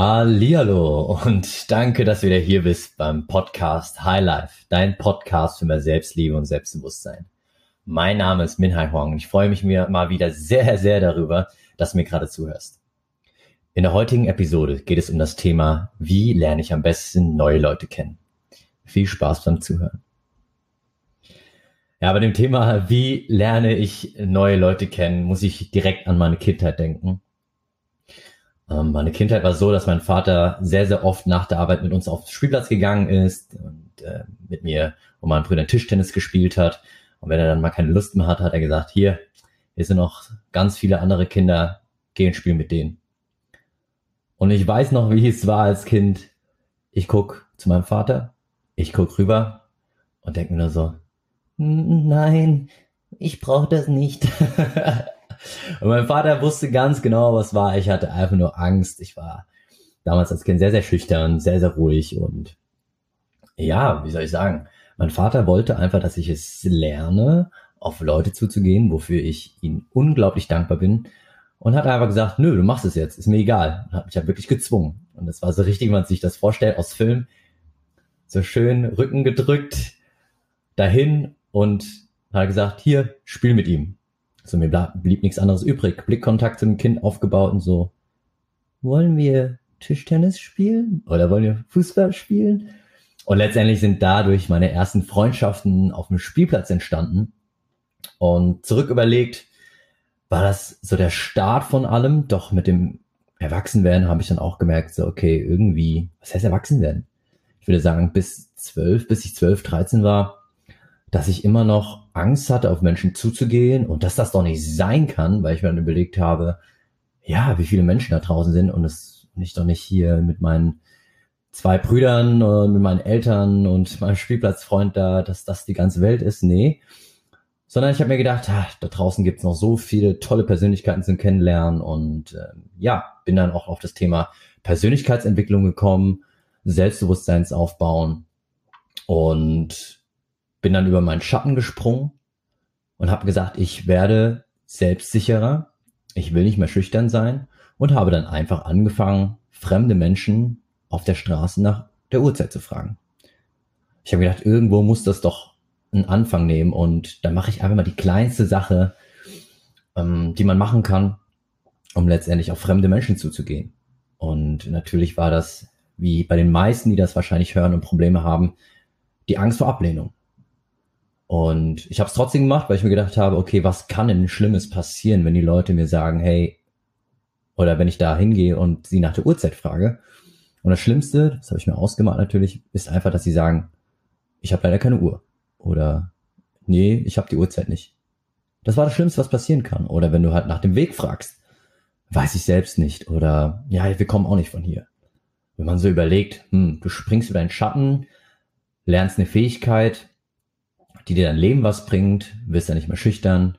Hallihallo und danke, dass du wieder hier bist beim Podcast High Life, dein Podcast für mehr Selbstliebe und Selbstbewusstsein. Mein Name ist Minhai Huang und ich freue mich mir mal wieder sehr, sehr darüber, dass du mir gerade zuhörst. In der heutigen Episode geht es um das Thema, wie lerne ich am besten neue Leute kennen. Viel Spaß beim Zuhören. Ja, bei dem Thema, wie lerne ich neue Leute kennen, muss ich direkt an meine Kindheit denken. Ähm, meine Kindheit war so, dass mein Vater sehr, sehr oft nach der Arbeit mit uns auf den Spielplatz gegangen ist und äh, mit mir und meinen Brüdern Tischtennis gespielt hat. Und wenn er dann mal keine Lust mehr hat, hat er gesagt, hier, hier sind noch ganz viele andere Kinder, geh und spiel mit denen. Und ich weiß noch, wie es war als Kind. Ich guck zu meinem Vater, ich guck rüber und denke mir nur so, nein, ich brauche das nicht. und mein Vater wusste ganz genau, was war. Ich hatte einfach nur Angst. Ich war damals als Kind sehr, sehr schüchtern, sehr, sehr ruhig und ja, wie soll ich sagen? Mein Vater wollte einfach, dass ich es lerne, auf Leute zuzugehen, wofür ich ihm unglaublich dankbar bin. Und hat einfach gesagt, nö, du machst es jetzt, ist mir egal. Und hat mich ja wirklich gezwungen. Und das war so richtig, wie man sich das vorstellt aus Film. So schön Rücken gedrückt, dahin und hat gesagt, hier, spiel mit ihm. Also mir blieb nichts anderes übrig. Blickkontakt zum Kind aufgebaut und so, wollen wir Tischtennis spielen oder wollen wir Fußball spielen? Und letztendlich sind dadurch meine ersten Freundschaften auf dem Spielplatz entstanden. Und zurück überlegt, war das so der Start von allem. Doch mit dem Erwachsenwerden habe ich dann auch gemerkt, so, okay, irgendwie, was heißt Erwachsenwerden? Ich würde sagen, bis zwölf, bis ich zwölf, dreizehn war, dass ich immer noch Angst hatte, auf Menschen zuzugehen und dass das doch nicht sein kann, weil ich mir dann überlegt habe, ja, wie viele Menschen da draußen sind und es nicht doch nicht hier mit meinen zwei Brüdern und mit meinen Eltern und meinem Spielplatzfreund da, dass das die ganze Welt ist. Nee. Sondern ich habe mir gedacht, ah, da draußen gibt's noch so viele tolle Persönlichkeiten zum Kennenlernen und äh, ja, bin dann auch auf das Thema Persönlichkeitsentwicklung gekommen, Selbstbewusstseinsaufbauen und bin dann über meinen Schatten gesprungen und habe gesagt, ich werde selbstsicherer, ich will nicht mehr schüchtern sein und habe dann einfach angefangen, fremde Menschen auf der Straße nach der Uhrzeit zu fragen. Ich habe gedacht, irgendwo muss das doch einen Anfang nehmen und dann mache ich einfach mal die kleinste Sache, ähm, die man machen kann, um letztendlich auf fremde Menschen zuzugehen. Und natürlich war das, wie bei den meisten, die das wahrscheinlich hören und Probleme haben, die Angst vor Ablehnung. Und ich habe es trotzdem gemacht, weil ich mir gedacht habe, okay, was kann denn Schlimmes passieren, wenn die Leute mir sagen, hey, oder wenn ich da hingehe und sie nach der Uhrzeit frage. Und das Schlimmste, das habe ich mir ausgemacht natürlich, ist einfach, dass sie sagen, ich habe leider keine Uhr. Oder nee, ich habe die Uhrzeit nicht. Das war das Schlimmste, was passieren kann. Oder wenn du halt nach dem Weg fragst, weiß ich selbst nicht. Oder ja, wir kommen auch nicht von hier. Wenn man so überlegt, hm, du springst über deinen Schatten, lernst eine Fähigkeit, die dir dein Leben was bringt, wirst ja nicht mehr schüchtern.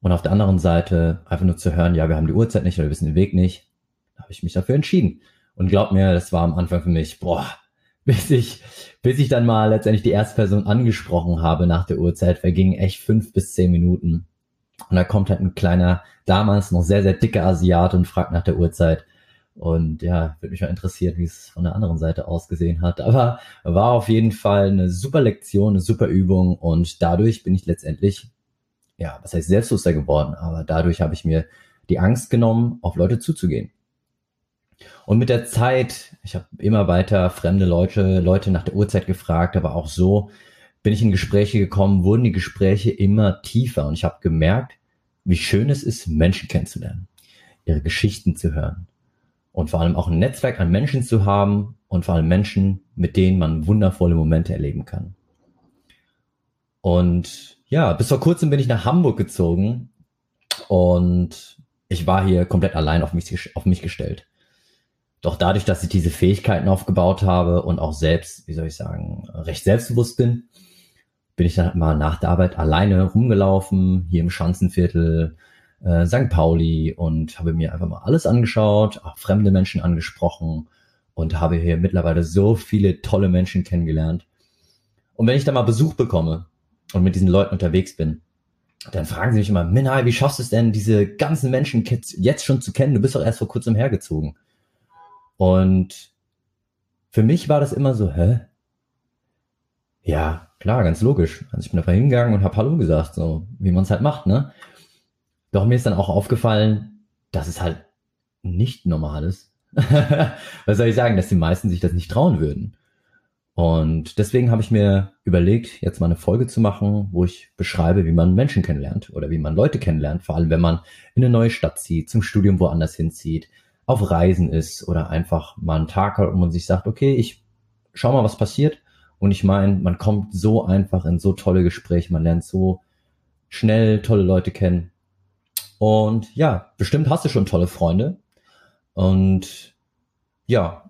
Und auf der anderen Seite einfach nur zu hören, ja, wir haben die Uhrzeit nicht oder wir wissen den Weg nicht, habe ich mich dafür entschieden. Und glaub mir, das war am Anfang für mich, boah, bis ich, bis ich dann mal letztendlich die erste Person angesprochen habe nach der Uhrzeit, vergingen echt fünf bis zehn Minuten. Und da kommt halt ein kleiner, damals noch sehr, sehr dicker Asiat und fragt nach der Uhrzeit. Und ja, würde mich mal interessieren, wie es von der anderen Seite ausgesehen hat. Aber war auf jeden Fall eine super Lektion, eine super Übung und dadurch bin ich letztendlich, ja, was heißt selbstbewusster geworden, aber dadurch habe ich mir die Angst genommen, auf Leute zuzugehen. Und mit der Zeit, ich habe immer weiter fremde Leute, Leute nach der Uhrzeit gefragt, aber auch so bin ich in Gespräche gekommen, wurden die Gespräche immer tiefer und ich habe gemerkt, wie schön es ist, Menschen kennenzulernen, ihre Geschichten zu hören, und vor allem auch ein Netzwerk an Menschen zu haben und vor allem Menschen, mit denen man wundervolle Momente erleben kann. Und ja, bis vor kurzem bin ich nach Hamburg gezogen und ich war hier komplett allein auf mich, auf mich gestellt. Doch dadurch, dass ich diese Fähigkeiten aufgebaut habe und auch selbst, wie soll ich sagen, recht selbstbewusst bin, bin ich dann mal nach der Arbeit alleine rumgelaufen, hier im Schanzenviertel, äh, St. Pauli und habe mir einfach mal alles angeschaut, auch fremde Menschen angesprochen und habe hier mittlerweile so viele tolle Menschen kennengelernt. Und wenn ich da mal Besuch bekomme und mit diesen Leuten unterwegs bin, dann fragen sie mich immer, Minai, wie schaffst du es denn, diese ganzen Menschen jetzt schon zu kennen? Du bist doch erst vor kurzem hergezogen. Und für mich war das immer so, hä? Ja, klar, ganz logisch. Also ich bin einfach hingegangen und habe Hallo gesagt, so wie man es halt macht, ne? Doch mir ist dann auch aufgefallen, dass es halt nicht normal ist. Was soll ich sagen, dass die meisten sich das nicht trauen würden. Und deswegen habe ich mir überlegt, jetzt mal eine Folge zu machen, wo ich beschreibe, wie man Menschen kennenlernt oder wie man Leute kennenlernt, vor allem wenn man in eine neue Stadt zieht, zum Studium woanders hinzieht, auf Reisen ist oder einfach mal einen Tag hat und man sich sagt, okay, ich schau mal, was passiert. Und ich meine, man kommt so einfach in so tolle Gespräche, man lernt so schnell tolle Leute kennen. Und ja, bestimmt hast du schon tolle Freunde. Und ja,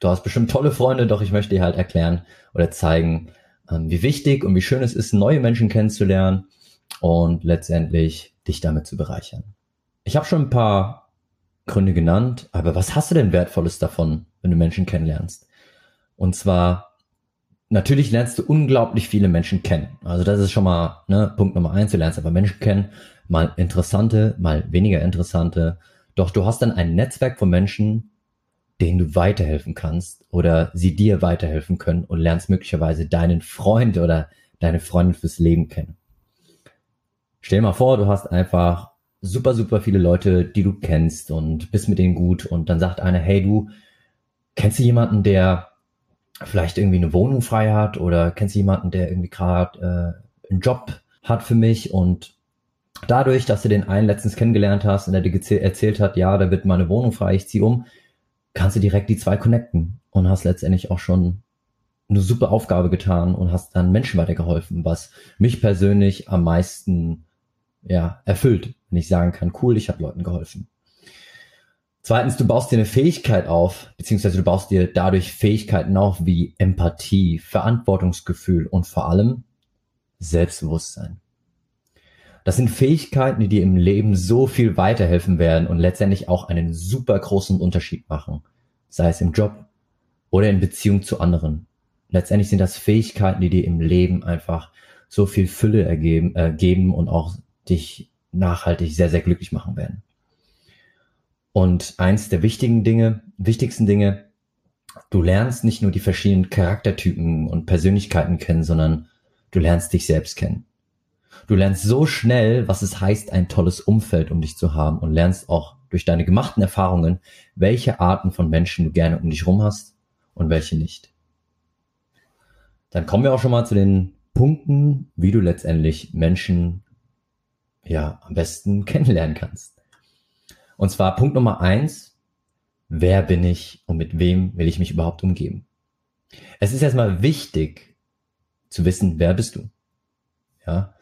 du hast bestimmt tolle Freunde, doch ich möchte dir halt erklären oder zeigen, ähm, wie wichtig und wie schön es ist, neue Menschen kennenzulernen und letztendlich dich damit zu bereichern. Ich habe schon ein paar Gründe genannt, aber was hast du denn Wertvolles davon, wenn du Menschen kennenlernst? Und zwar, natürlich lernst du unglaublich viele Menschen kennen. Also das ist schon mal ne, Punkt Nummer eins, du lernst aber Menschen kennen, mal interessante, mal weniger interessante. Doch du hast dann ein Netzwerk von Menschen, denen du weiterhelfen kannst oder sie dir weiterhelfen können und lernst möglicherweise deinen Freund oder deine Freundin fürs Leben kennen. Stell dir mal vor, du hast einfach super, super viele Leute, die du kennst und bist mit denen gut und dann sagt einer, hey du, kennst du jemanden, der vielleicht irgendwie eine Wohnung frei hat oder kennst du jemanden, der irgendwie gerade äh, einen Job hat für mich und dadurch, dass du den einen letztens kennengelernt hast und er dir erzählt hat, ja, da wird mal eine Wohnung frei, ich ziehe um, kannst du direkt die zwei connecten und hast letztendlich auch schon eine super Aufgabe getan und hast dann Menschen weitergeholfen, was mich persönlich am meisten ja, erfüllt, wenn ich sagen kann, cool, ich habe Leuten geholfen. Zweitens, du baust dir eine Fähigkeit auf, beziehungsweise du baust dir dadurch Fähigkeiten auf wie Empathie, Verantwortungsgefühl und vor allem Selbstbewusstsein. Das sind Fähigkeiten, die dir im Leben so viel weiterhelfen werden und letztendlich auch einen super großen Unterschied machen. Sei es im Job oder in Beziehung zu anderen. Letztendlich sind das Fähigkeiten, die dir im Leben einfach so viel Fülle ergeben, äh, geben und auch dich nachhaltig sehr, sehr glücklich machen werden. Und eins der wichtigen Dinge, wichtigsten Dinge, du lernst nicht nur die verschiedenen Charaktertypen und Persönlichkeiten kennen, sondern du lernst dich selbst kennen. Du lernst so schnell, was es heißt, ein tolles Umfeld um dich zu haben und lernst auch durch deine gemachten Erfahrungen, welche Arten von Menschen du gerne um dich rum hast und welche nicht. Dann kommen wir auch schon mal zu den Punkten, wie du letztendlich Menschen ja am besten kennenlernen kannst. Und zwar Punkt Nummer eins, wer bin ich und mit wem will ich mich überhaupt umgeben? Es ist erstmal wichtig zu wissen, wer bist du? Ja,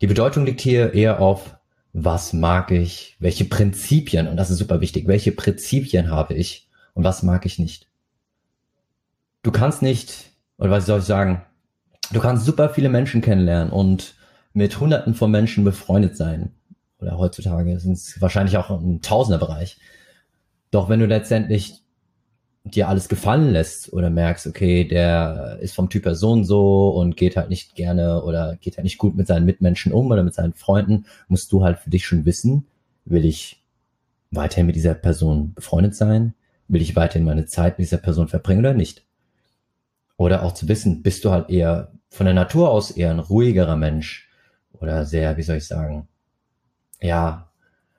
die Bedeutung liegt hier eher auf, was mag ich, welche Prinzipien, und das ist super wichtig, welche Prinzipien habe ich und was mag ich nicht. Du kannst nicht, oder was soll ich sagen, du kannst super viele Menschen kennenlernen und mit hunderten von Menschen befreundet sein. Oder heutzutage sind es wahrscheinlich auch im Tausenderbereich. Doch wenn du letztendlich dir alles gefallen lässt oder merkst, okay, der ist vom Typ Person so und geht halt nicht gerne oder geht halt nicht gut mit seinen Mitmenschen um oder mit seinen Freunden, musst du halt für dich schon wissen, will ich weiterhin mit dieser Person befreundet sein? Will ich weiterhin meine Zeit mit dieser Person verbringen oder nicht? Oder auch zu wissen, bist du halt eher von der Natur aus eher ein ruhigerer Mensch oder sehr, wie soll ich sagen, ja,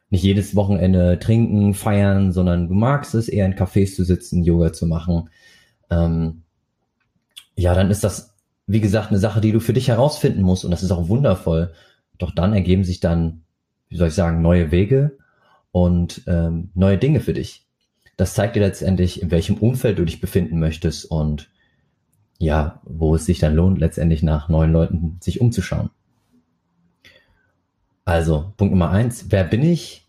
nicht jedes Wochenende trinken, feiern, sondern du magst es eher in Cafés zu sitzen, Yoga zu machen. Ähm, ja, dann ist das, wie gesagt, eine Sache, die du für dich herausfinden musst und das ist auch wundervoll. Doch dann ergeben sich dann, wie soll ich sagen, neue Wege und ähm, neue Dinge für dich. Das zeigt dir letztendlich, in welchem Umfeld du dich befinden möchtest und ja, wo es sich dann lohnt, letztendlich nach neuen Leuten sich umzuschauen. Also, Punkt Nummer eins, wer bin ich?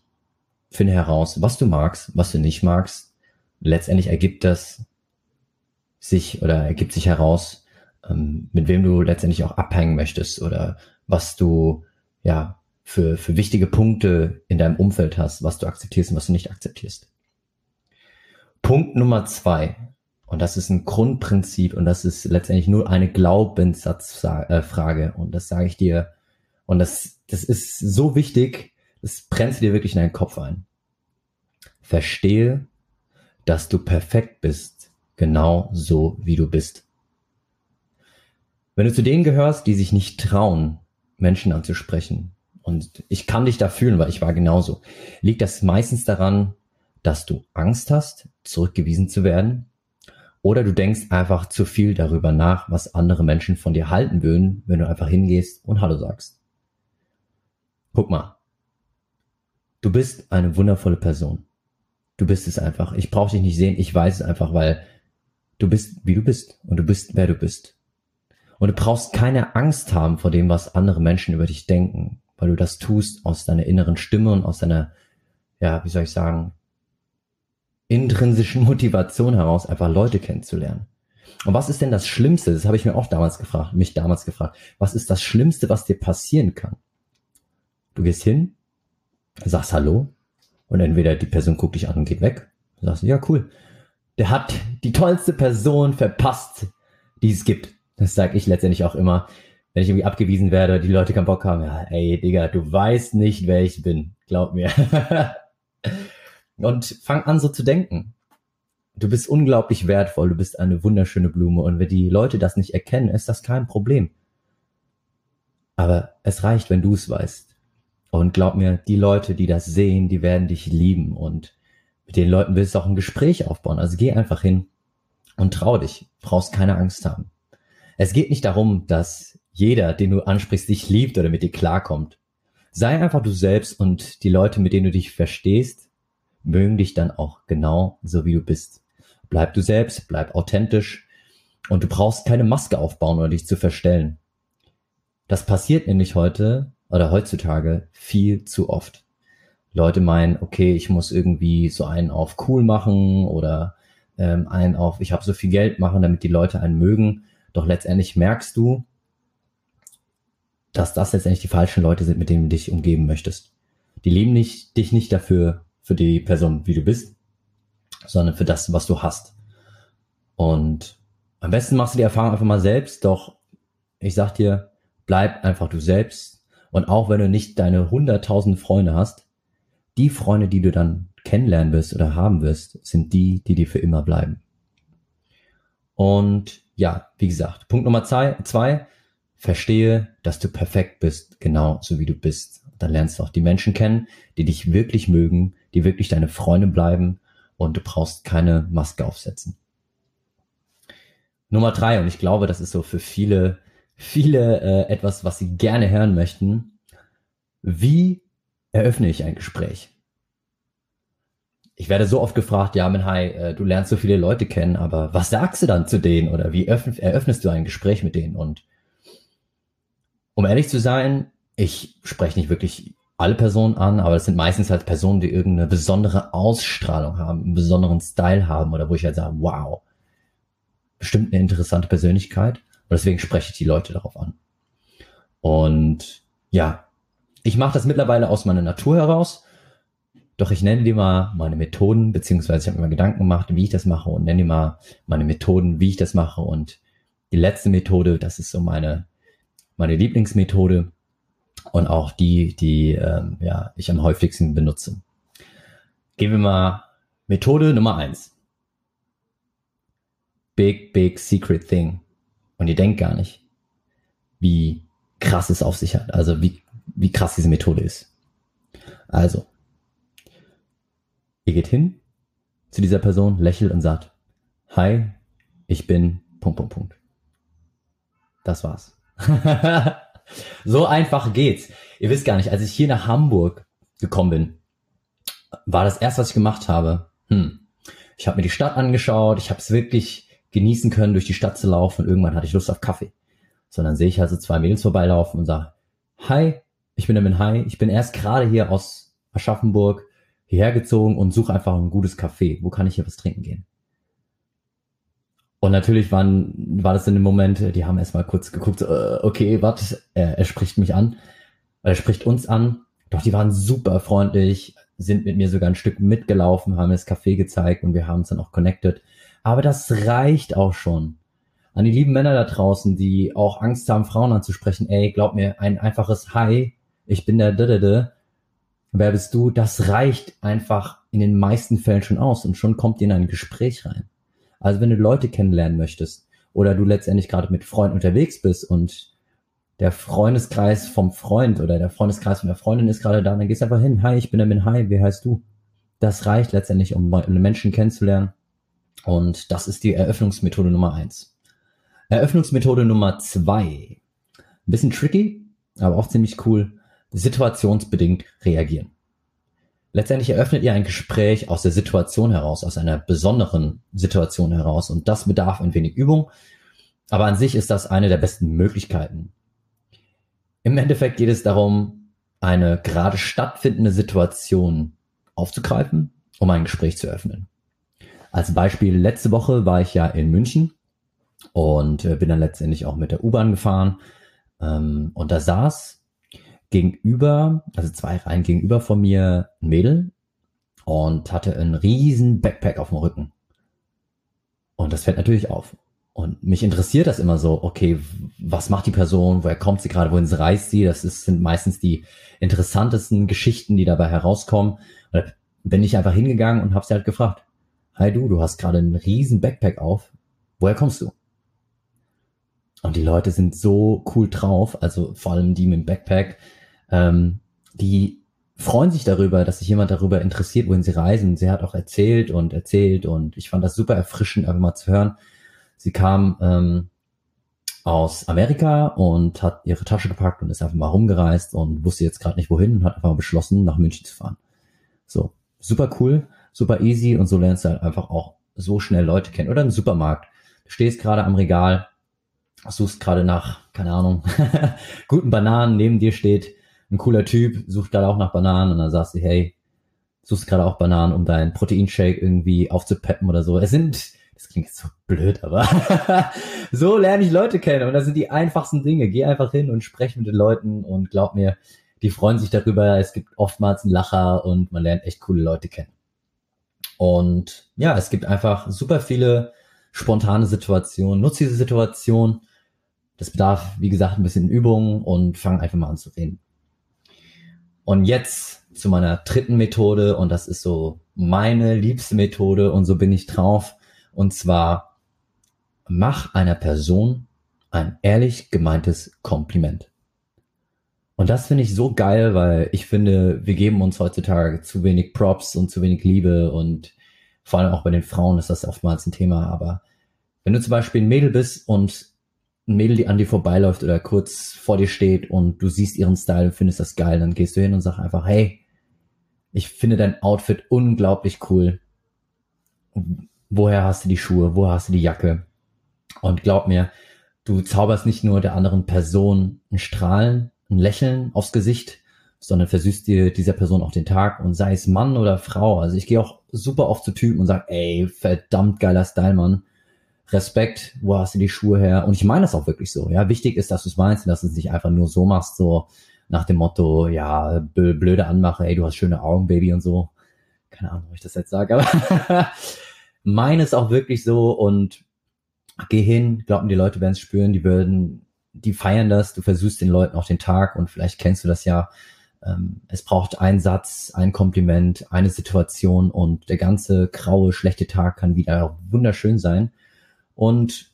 Finde heraus, was du magst, was du nicht magst. Letztendlich ergibt das sich oder ergibt sich heraus, ähm, mit wem du letztendlich auch abhängen möchtest oder was du ja für, für wichtige Punkte in deinem Umfeld hast, was du akzeptierst und was du nicht akzeptierst. Punkt Nummer zwei, und das ist ein Grundprinzip und das ist letztendlich nur eine Glaubenssatzfrage. Und das sage ich dir und das, das ist so wichtig, das brennt dir wirklich in deinen Kopf ein. Verstehe, dass du perfekt bist, genau so wie du bist. Wenn du zu denen gehörst, die sich nicht trauen, Menschen anzusprechen, und ich kann dich da fühlen, weil ich war genauso, liegt das meistens daran, dass du Angst hast, zurückgewiesen zu werden, oder du denkst einfach zu viel darüber nach, was andere Menschen von dir halten würden, wenn du einfach hingehst und Hallo sagst. Guck mal. Du bist eine wundervolle Person. Du bist es einfach. Ich brauche dich nicht sehen. Ich weiß es einfach, weil du bist, wie du bist. Und du bist, wer du bist. Und du brauchst keine Angst haben vor dem, was andere Menschen über dich denken, weil du das tust aus deiner inneren Stimme und aus deiner, ja, wie soll ich sagen, intrinsischen Motivation heraus, einfach Leute kennenzulernen. Und was ist denn das Schlimmste? Das habe ich mir auch damals gefragt, mich damals gefragt. Was ist das Schlimmste, was dir passieren kann? Du gehst hin, sagst Hallo und entweder die Person guckt dich an und geht weg. Du sagst, ja cool. Der hat die tollste Person verpasst, die es gibt. Das sage ich letztendlich auch immer, wenn ich irgendwie abgewiesen werde, die Leute keinen Bock haben, ja, ey, Digga, du weißt nicht, wer ich bin. Glaub mir. und fang an so zu denken. Du bist unglaublich wertvoll, du bist eine wunderschöne Blume und wenn die Leute das nicht erkennen, ist das kein Problem. Aber es reicht, wenn du es weißt. Und glaub mir, die Leute, die das sehen, die werden dich lieben und mit den Leuten willst du auch ein Gespräch aufbauen. Also geh einfach hin und trau dich. Brauchst keine Angst haben. Es geht nicht darum, dass jeder, den du ansprichst, dich liebt oder mit dir klarkommt. Sei einfach du selbst und die Leute, mit denen du dich verstehst, mögen dich dann auch genau so, wie du bist. Bleib du selbst, bleib authentisch und du brauchst keine Maske aufbauen oder dich zu verstellen. Das passiert nämlich heute oder heutzutage viel zu oft. Leute meinen, okay, ich muss irgendwie so einen auf cool machen oder ähm, einen auf, ich habe so viel Geld machen, damit die Leute einen mögen. Doch letztendlich merkst du, dass das letztendlich die falschen Leute sind, mit denen du dich umgeben möchtest. Die lieben nicht, dich nicht dafür, für die Person, wie du bist, sondern für das, was du hast. Und am besten machst du die Erfahrung einfach mal selbst, doch ich sag dir, bleib einfach du selbst. Und auch wenn du nicht deine hunderttausend Freunde hast, die Freunde, die du dann kennenlernen wirst oder haben wirst, sind die, die dir für immer bleiben. Und ja, wie gesagt, Punkt Nummer zwei, zwei verstehe, dass du perfekt bist, genau so wie du bist. Dann lernst du auch die Menschen kennen, die dich wirklich mögen, die wirklich deine Freunde bleiben und du brauchst keine Maske aufsetzen. Nummer drei, und ich glaube, das ist so für viele, viele äh, etwas, was sie gerne hören möchten. Wie eröffne ich ein Gespräch? ich werde so oft gefragt, ja, Menhai, äh, du lernst so viele Leute kennen, aber was sagst du dann zu denen oder wie eröffnest du ein Gespräch mit denen? Und um ehrlich zu sein, ich spreche nicht wirklich alle Personen an, aber es sind meistens halt Personen, die irgendeine besondere Ausstrahlung haben, einen besonderen Style haben oder wo ich halt sage, wow, bestimmt eine interessante Persönlichkeit und deswegen spreche ich die Leute darauf an. Und ja, ich mache das mittlerweile aus meiner Natur heraus doch ich nenne dir mal meine Methoden, beziehungsweise ich habe mir mal Gedanken gemacht, wie ich das mache und nenne dir mal meine Methoden, wie ich das mache. Und die letzte Methode, das ist so meine, meine Lieblingsmethode und auch die, die ähm, ja, ich am häufigsten benutze. Gehen wir mal Methode Nummer eins. Big, big secret thing. Und ihr denkt gar nicht, wie krass es auf sich hat. Also wie, wie krass diese Methode ist. Also, Ihr geht hin zu dieser Person, lächelt und sagt, Hi, ich bin Punkt, Punkt, Punkt. Das war's. so einfach geht's. Ihr wisst gar nicht, als ich hier nach Hamburg gekommen bin, war das erste, was ich gemacht habe. Hm. Ich habe mir die Stadt angeschaut, ich habe es wirklich genießen können, durch die Stadt zu laufen und irgendwann hatte ich Lust auf Kaffee. Sondern sehe ich also zwei Mädels vorbeilaufen und sage, Hi, ich bin der Min Hi, ich bin erst gerade hier aus Aschaffenburg, hierher gezogen und suche einfach ein gutes Café. Wo kann ich hier was trinken gehen? Und natürlich waren, war das in dem Moment, die haben erstmal kurz geguckt, äh, okay, warte, er, er spricht mich an, er spricht uns an. Doch die waren super freundlich, sind mit mir sogar ein Stück mitgelaufen, haben mir das Café gezeigt und wir haben uns dann auch connected. Aber das reicht auch schon. An die lieben Männer da draußen, die auch Angst haben, Frauen anzusprechen, ey, glaub mir, ein einfaches Hi, ich bin der Dödede, wer bist du, das reicht einfach in den meisten Fällen schon aus und schon kommt ihr in ein Gespräch rein. Also wenn du Leute kennenlernen möchtest oder du letztendlich gerade mit Freunden unterwegs bist und der Freundeskreis vom Freund oder der Freundeskreis von der Freundin ist gerade da, dann gehst du einfach hin. Hi, ich bin der Min. Hi, wie heißt du? Das reicht letztendlich, um Menschen kennenzulernen. Und das ist die Eröffnungsmethode Nummer eins. Eröffnungsmethode Nummer zwei. Ein bisschen tricky, aber auch ziemlich cool. Situationsbedingt reagieren. Letztendlich eröffnet ihr ein Gespräch aus der Situation heraus, aus einer besonderen Situation heraus. Und das bedarf ein wenig Übung. Aber an sich ist das eine der besten Möglichkeiten. Im Endeffekt geht es darum, eine gerade stattfindende Situation aufzugreifen, um ein Gespräch zu öffnen. Als Beispiel, letzte Woche war ich ja in München und äh, bin dann letztendlich auch mit der U-Bahn gefahren. Ähm, und da saß gegenüber, also zwei Reihen gegenüber von mir, ein Mädel und hatte einen riesen Backpack auf dem Rücken. Und das fällt natürlich auf. Und mich interessiert das immer so, okay, was macht die Person, woher kommt sie gerade, wohin reist sie? Das ist, sind meistens die interessantesten Geschichten, die dabei herauskommen. Und da bin ich einfach hingegangen und habe sie halt gefragt, hi du, du hast gerade einen riesen Backpack auf, woher kommst du? Und die Leute sind so cool drauf, also vor allem die mit dem Backpack, ähm, die freuen sich darüber, dass sich jemand darüber interessiert, wohin sie reisen. Sie hat auch erzählt und erzählt und ich fand das super erfrischend, einfach mal zu hören. Sie kam ähm, aus Amerika und hat ihre Tasche gepackt und ist einfach mal rumgereist und wusste jetzt gerade nicht wohin und hat einfach mal beschlossen, nach München zu fahren. So, super cool, super easy und so lernst du halt einfach auch so schnell Leute kennen. Oder im Supermarkt. Du stehst gerade am Regal, suchst gerade nach, keine Ahnung, guten Bananen, neben dir steht ein cooler Typ, sucht gerade auch nach Bananen und dann sagst du, hey, suchst gerade auch Bananen, um deinen Proteinshake irgendwie aufzupeppen oder so. Es sind, das klingt jetzt so blöd, aber so lerne ich Leute kennen und das sind die einfachsten Dinge. Geh einfach hin und sprech mit den Leuten und glaub mir, die freuen sich darüber. Es gibt oftmals einen Lacher und man lernt echt coole Leute kennen. Und ja, es gibt einfach super viele spontane Situationen. Nutze diese Situation. Das bedarf, wie gesagt, ein bisschen Übung und fang einfach mal an zu reden. Und jetzt zu meiner dritten Methode und das ist so meine liebste Methode und so bin ich drauf. Und zwar mach einer Person ein ehrlich gemeintes Kompliment. Und das finde ich so geil, weil ich finde, wir geben uns heutzutage zu wenig Props und zu wenig Liebe und vor allem auch bei den Frauen ist das oftmals ein Thema. Aber wenn du zum Beispiel ein Mädel bist und ein Mädel, die an dir vorbeiläuft oder kurz vor dir steht und du siehst ihren Style und findest das geil, dann gehst du hin und sagst einfach, hey, ich finde dein Outfit unglaublich cool. Woher hast du die Schuhe? Woher hast du die Jacke? Und glaub mir, du zauberst nicht nur der anderen Person ein Strahlen, ein Lächeln aufs Gesicht, sondern versüßt dir dieser Person auch den Tag und sei es Mann oder Frau. Also ich gehe auch super oft zu Typen und sag, ey, verdammt geiler Style, Mann. Respekt, wo hast du die Schuhe her? Und ich meine das auch wirklich so. Ja, wichtig ist, dass du es meinst und dass du es nicht einfach nur so machst, so nach dem Motto, ja, blöde Anmache, ey, du hast schöne Augen, Baby und so. Keine Ahnung, ob ich das jetzt sage, aber meine es auch wirklich so und geh hin, glauben die Leute werden es spüren, die würden, die feiern das, du versuchst den Leuten auch den Tag und vielleicht kennst du das ja. Ähm, es braucht einen Satz, ein Kompliment, eine Situation und der ganze graue, schlechte Tag kann wieder wunderschön sein. Und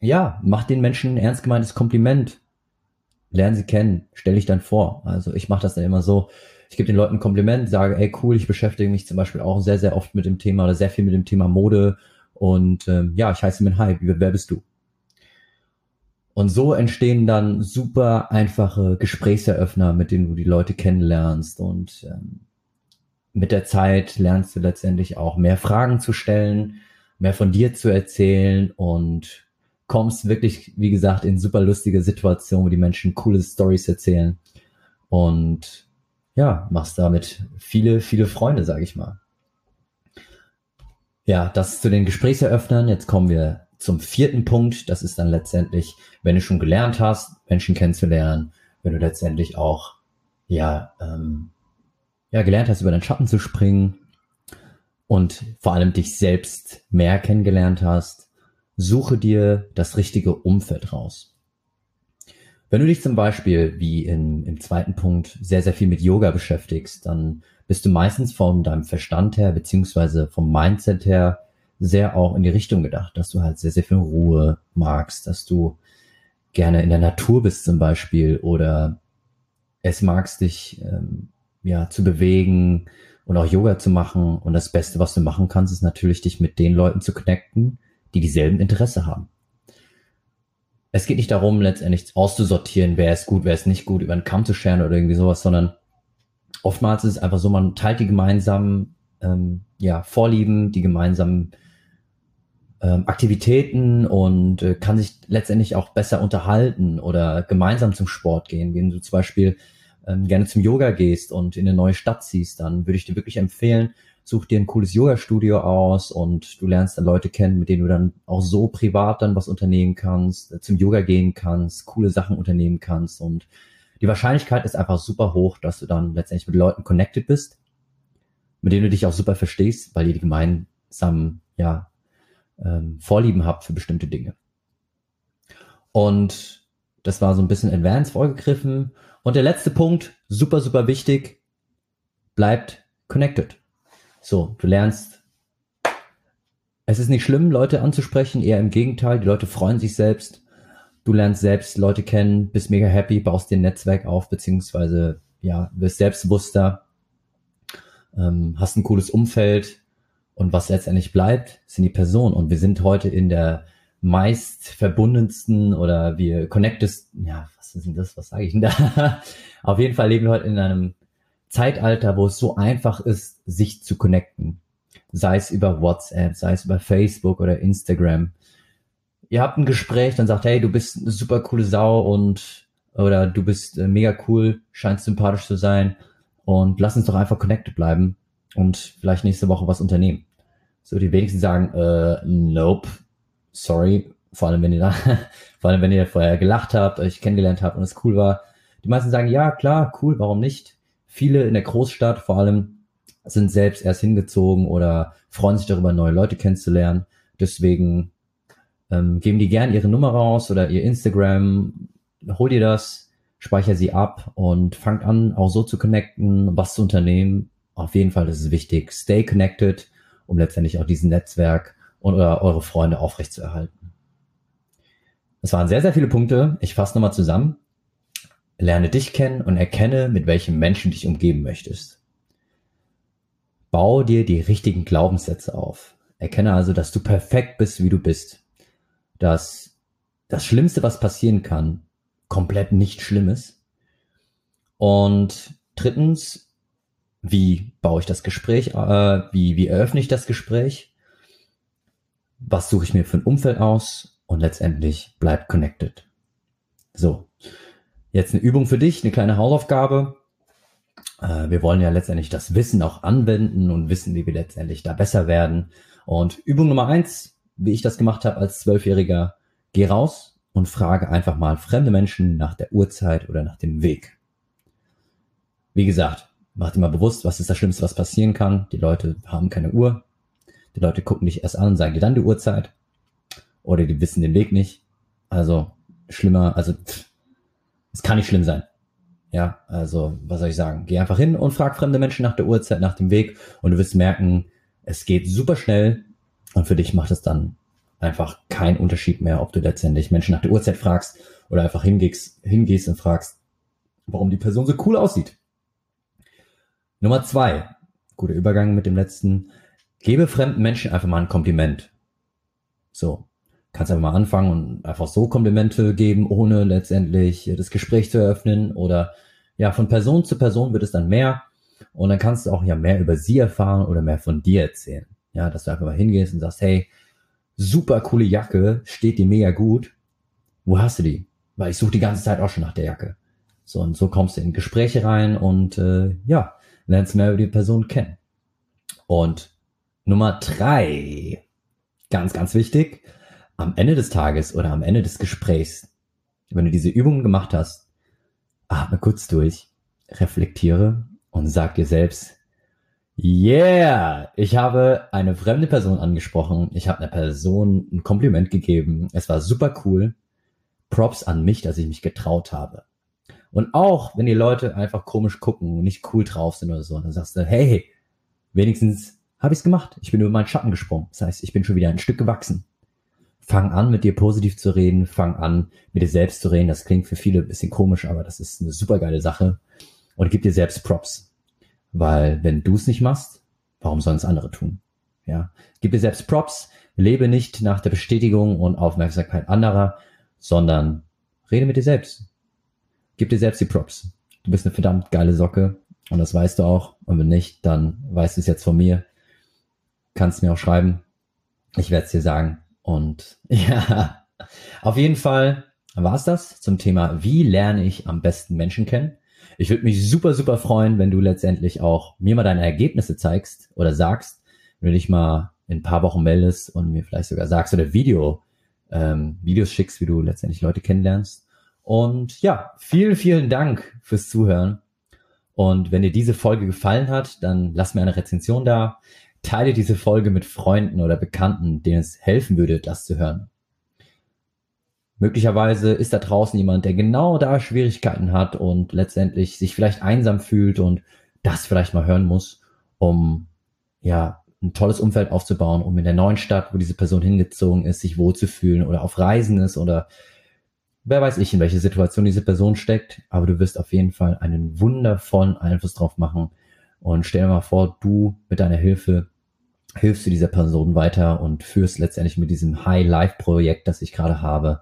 ja, mach den Menschen ein ernst gemeintes Kompliment. Lern sie kennen, stell dich dann vor. Also ich mache das dann immer so. Ich gebe den Leuten ein Kompliment, sage, ey cool, ich beschäftige mich zum Beispiel auch sehr, sehr oft mit dem Thema oder sehr viel mit dem Thema Mode. Und ähm, ja, ich heiße Min Hype, wer bist du? Und so entstehen dann super einfache Gesprächseröffner, mit denen du die Leute kennenlernst. Und ähm, mit der Zeit lernst du letztendlich auch mehr Fragen zu stellen, mehr von dir zu erzählen und kommst wirklich, wie gesagt, in super lustige Situationen, wo die Menschen coole Stories erzählen und ja, machst damit viele, viele Freunde, sage ich mal. Ja, das zu den Gesprächseröffnern. Jetzt kommen wir zum vierten Punkt. Das ist dann letztendlich, wenn du schon gelernt hast, Menschen kennenzulernen, wenn du letztendlich auch ja, ähm, ja gelernt hast, über deinen Schatten zu springen, und vor allem dich selbst mehr kennengelernt hast, suche dir das richtige Umfeld raus. Wenn du dich zum Beispiel, wie in, im zweiten Punkt, sehr, sehr viel mit Yoga beschäftigst, dann bist du meistens von deinem Verstand her, beziehungsweise vom Mindset her, sehr auch in die Richtung gedacht, dass du halt sehr, sehr viel Ruhe magst, dass du gerne in der Natur bist zum Beispiel oder es magst dich ähm, ja zu bewegen und auch Yoga zu machen und das Beste, was du machen kannst, ist natürlich dich mit den Leuten zu connecten, die dieselben Interesse haben. Es geht nicht darum, letztendlich auszusortieren, wer ist gut, wer ist nicht gut, über einen Kamm zu scheren oder irgendwie sowas, sondern oftmals ist es einfach so, man teilt die gemeinsamen ähm, ja, Vorlieben, die gemeinsamen ähm, Aktivitäten und äh, kann sich letztendlich auch besser unterhalten oder gemeinsam zum Sport gehen. Wenn du zum Beispiel ähm, gerne zum Yoga gehst und in eine neue Stadt ziehst, dann würde ich dir wirklich empfehlen, such dir ein cooles Yoga-Studio aus und du lernst dann Leute kennen, mit denen du dann auch so privat dann was unternehmen kannst, äh, zum Yoga gehen kannst, coole Sachen unternehmen kannst und die Wahrscheinlichkeit ist einfach super hoch, dass du dann letztendlich mit Leuten connected bist, mit denen du dich auch super verstehst, weil ihr die gemeinsamen ja, ähm, Vorlieben habt für bestimmte Dinge. Und das war so ein bisschen advanced vorgegriffen. Und der letzte Punkt, super, super wichtig, bleibt connected. So, du lernst, es ist nicht schlimm, Leute anzusprechen, eher im Gegenteil, die Leute freuen sich selbst. Du lernst selbst Leute kennen, bist mega happy, baust dir ein Netzwerk auf, beziehungsweise, ja, wirst selbstbewusster, ähm, hast ein cooles Umfeld, und was letztendlich bleibt, sind die Personen. Und wir sind heute in der meist verbundensten oder wir connectesten, ja, was ist denn das, was sage ich denn da? Auf jeden Fall leben wir heute in einem Zeitalter, wo es so einfach ist, sich zu connecten. Sei es über WhatsApp, sei es über Facebook oder Instagram. Ihr habt ein Gespräch, dann sagt, hey, du bist eine super coole Sau und oder du bist äh, mega cool, scheinst sympathisch zu sein und lass uns doch einfach connected bleiben und vielleicht nächste Woche was unternehmen. So, die wenigsten sagen, äh, nope, sorry, vor allem wenn ihr da, vor allem wenn ihr vorher gelacht habt, euch kennengelernt habt und es cool war. Die meisten sagen, ja, klar, cool, warum nicht? Viele in der Großstadt vor allem sind selbst erst hingezogen oder freuen sich darüber, neue Leute kennenzulernen. Deswegen ähm, geben die gern ihre Nummer raus oder ihr Instagram, hol dir das, speicher sie ab und fangt an, auch so zu connecten, was zu unternehmen, auf jeden Fall ist es wichtig. Stay connected, um letztendlich auch diesen Netzwerk und eure Freunde aufrechtzuerhalten. Das waren sehr, sehr viele Punkte. Ich fasse nochmal zusammen. Lerne dich kennen und erkenne, mit welchem Menschen dich umgeben möchtest. Bau dir die richtigen Glaubenssätze auf. Erkenne also, dass du perfekt bist, wie du bist. Dass das Schlimmste, was passieren kann, komplett nicht schlimm ist. Und drittens, wie baue ich das Gespräch, äh, wie, wie eröffne ich das Gespräch, was suche ich mir für ein Umfeld aus und letztendlich bleibt connected. So, jetzt eine Übung für dich, eine kleine Hausaufgabe. Äh, wir wollen ja letztendlich das Wissen auch anwenden und wissen, wie wir letztendlich da besser werden. Und Übung Nummer eins, wie ich das gemacht habe als Zwölfjähriger, geh raus und frage einfach mal fremde Menschen nach der Uhrzeit oder nach dem Weg. Wie gesagt, mach dir mal bewusst, was ist das Schlimmste, was passieren kann. Die Leute haben keine Uhr. Die Leute gucken dich erst an und sagen dir dann die Uhrzeit. Oder die wissen den Weg nicht. Also schlimmer, also es kann nicht schlimm sein. Ja, also was soll ich sagen? Geh einfach hin und frag fremde Menschen nach der Uhrzeit, nach dem Weg und du wirst merken, es geht super schnell und für dich macht es dann einfach keinen Unterschied mehr, ob du letztendlich Menschen nach der Uhrzeit fragst oder einfach hingehst, hingehst und fragst, warum die Person so cool aussieht. Nummer zwei, guter Übergang mit dem letzten. Gebe fremden Menschen einfach mal ein Kompliment. So, kannst einfach mal anfangen und einfach so Komplimente geben, ohne letztendlich das Gespräch zu eröffnen oder ja, von Person zu Person wird es dann mehr und dann kannst du auch ja mehr über sie erfahren oder mehr von dir erzählen. Ja, dass du einfach mal hingehst und sagst, hey, super coole Jacke, steht dir mega gut. Wo hast du die? Weil ich suche die ganze Zeit auch schon nach der Jacke. So, und so kommst du in Gespräche rein und äh, ja, lernst mehr über die Person kennen. Und Nummer drei, ganz, ganz wichtig, am Ende des Tages oder am Ende des Gesprächs, wenn du diese Übungen gemacht hast, atme kurz durch, reflektiere und sag dir selbst, yeah, ich habe eine fremde Person angesprochen, ich habe einer Person ein Kompliment gegeben, es war super cool, Props an mich, dass ich mich getraut habe. Und auch, wenn die Leute einfach komisch gucken und nicht cool drauf sind oder so, dann sagst du, hey, wenigstens habe ich es gemacht. Ich bin über meinen Schatten gesprungen. Das heißt, ich bin schon wieder ein Stück gewachsen. Fang an, mit dir positiv zu reden. Fang an, mit dir selbst zu reden. Das klingt für viele ein bisschen komisch, aber das ist eine super geile Sache. Und gib dir selbst Props. Weil wenn du es nicht machst, warum sollen es andere tun? Ja, gib dir selbst Props. Lebe nicht nach der Bestätigung und Aufmerksamkeit anderer, sondern rede mit dir selbst. Gib dir selbst die Props. Du bist eine verdammt geile Socke und das weißt du auch. Und wenn nicht, dann weißt du es jetzt von mir. Kannst mir auch schreiben. Ich werde es dir sagen. Und ja, auf jeden Fall war es das zum Thema, wie lerne ich am besten Menschen kennen. Ich würde mich super, super freuen, wenn du letztendlich auch mir mal deine Ergebnisse zeigst oder sagst, wenn du dich mal in ein paar Wochen meldest und mir vielleicht sogar sagst oder Video, ähm, Videos schickst, wie du letztendlich Leute kennenlernst. Und ja, vielen, vielen Dank fürs Zuhören. Und wenn dir diese Folge gefallen hat, dann lass mir eine Rezension da. Teile diese Folge mit Freunden oder Bekannten, denen es helfen würde, das zu hören. Möglicherweise ist da draußen jemand, der genau da Schwierigkeiten hat und letztendlich sich vielleicht einsam fühlt und das vielleicht mal hören muss, um ja ein tolles Umfeld aufzubauen, um in der neuen Stadt, wo diese Person hingezogen ist, sich wohlzufühlen oder auf Reisen ist oder wer weiß ich, in welche Situation diese Person steckt, aber du wirst auf jeden Fall einen wundervollen Einfluss drauf machen. Und stell dir mal vor, du mit deiner Hilfe hilfst du dieser Person weiter und führst letztendlich mit diesem High-Life-Projekt, das ich gerade habe,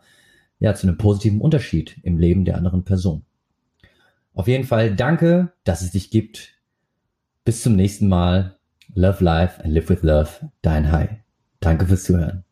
ja, zu einem positiven Unterschied im Leben der anderen Person. Auf jeden Fall danke, dass es dich gibt. Bis zum nächsten Mal. Love life and live with love. Dein High. Danke fürs Zuhören.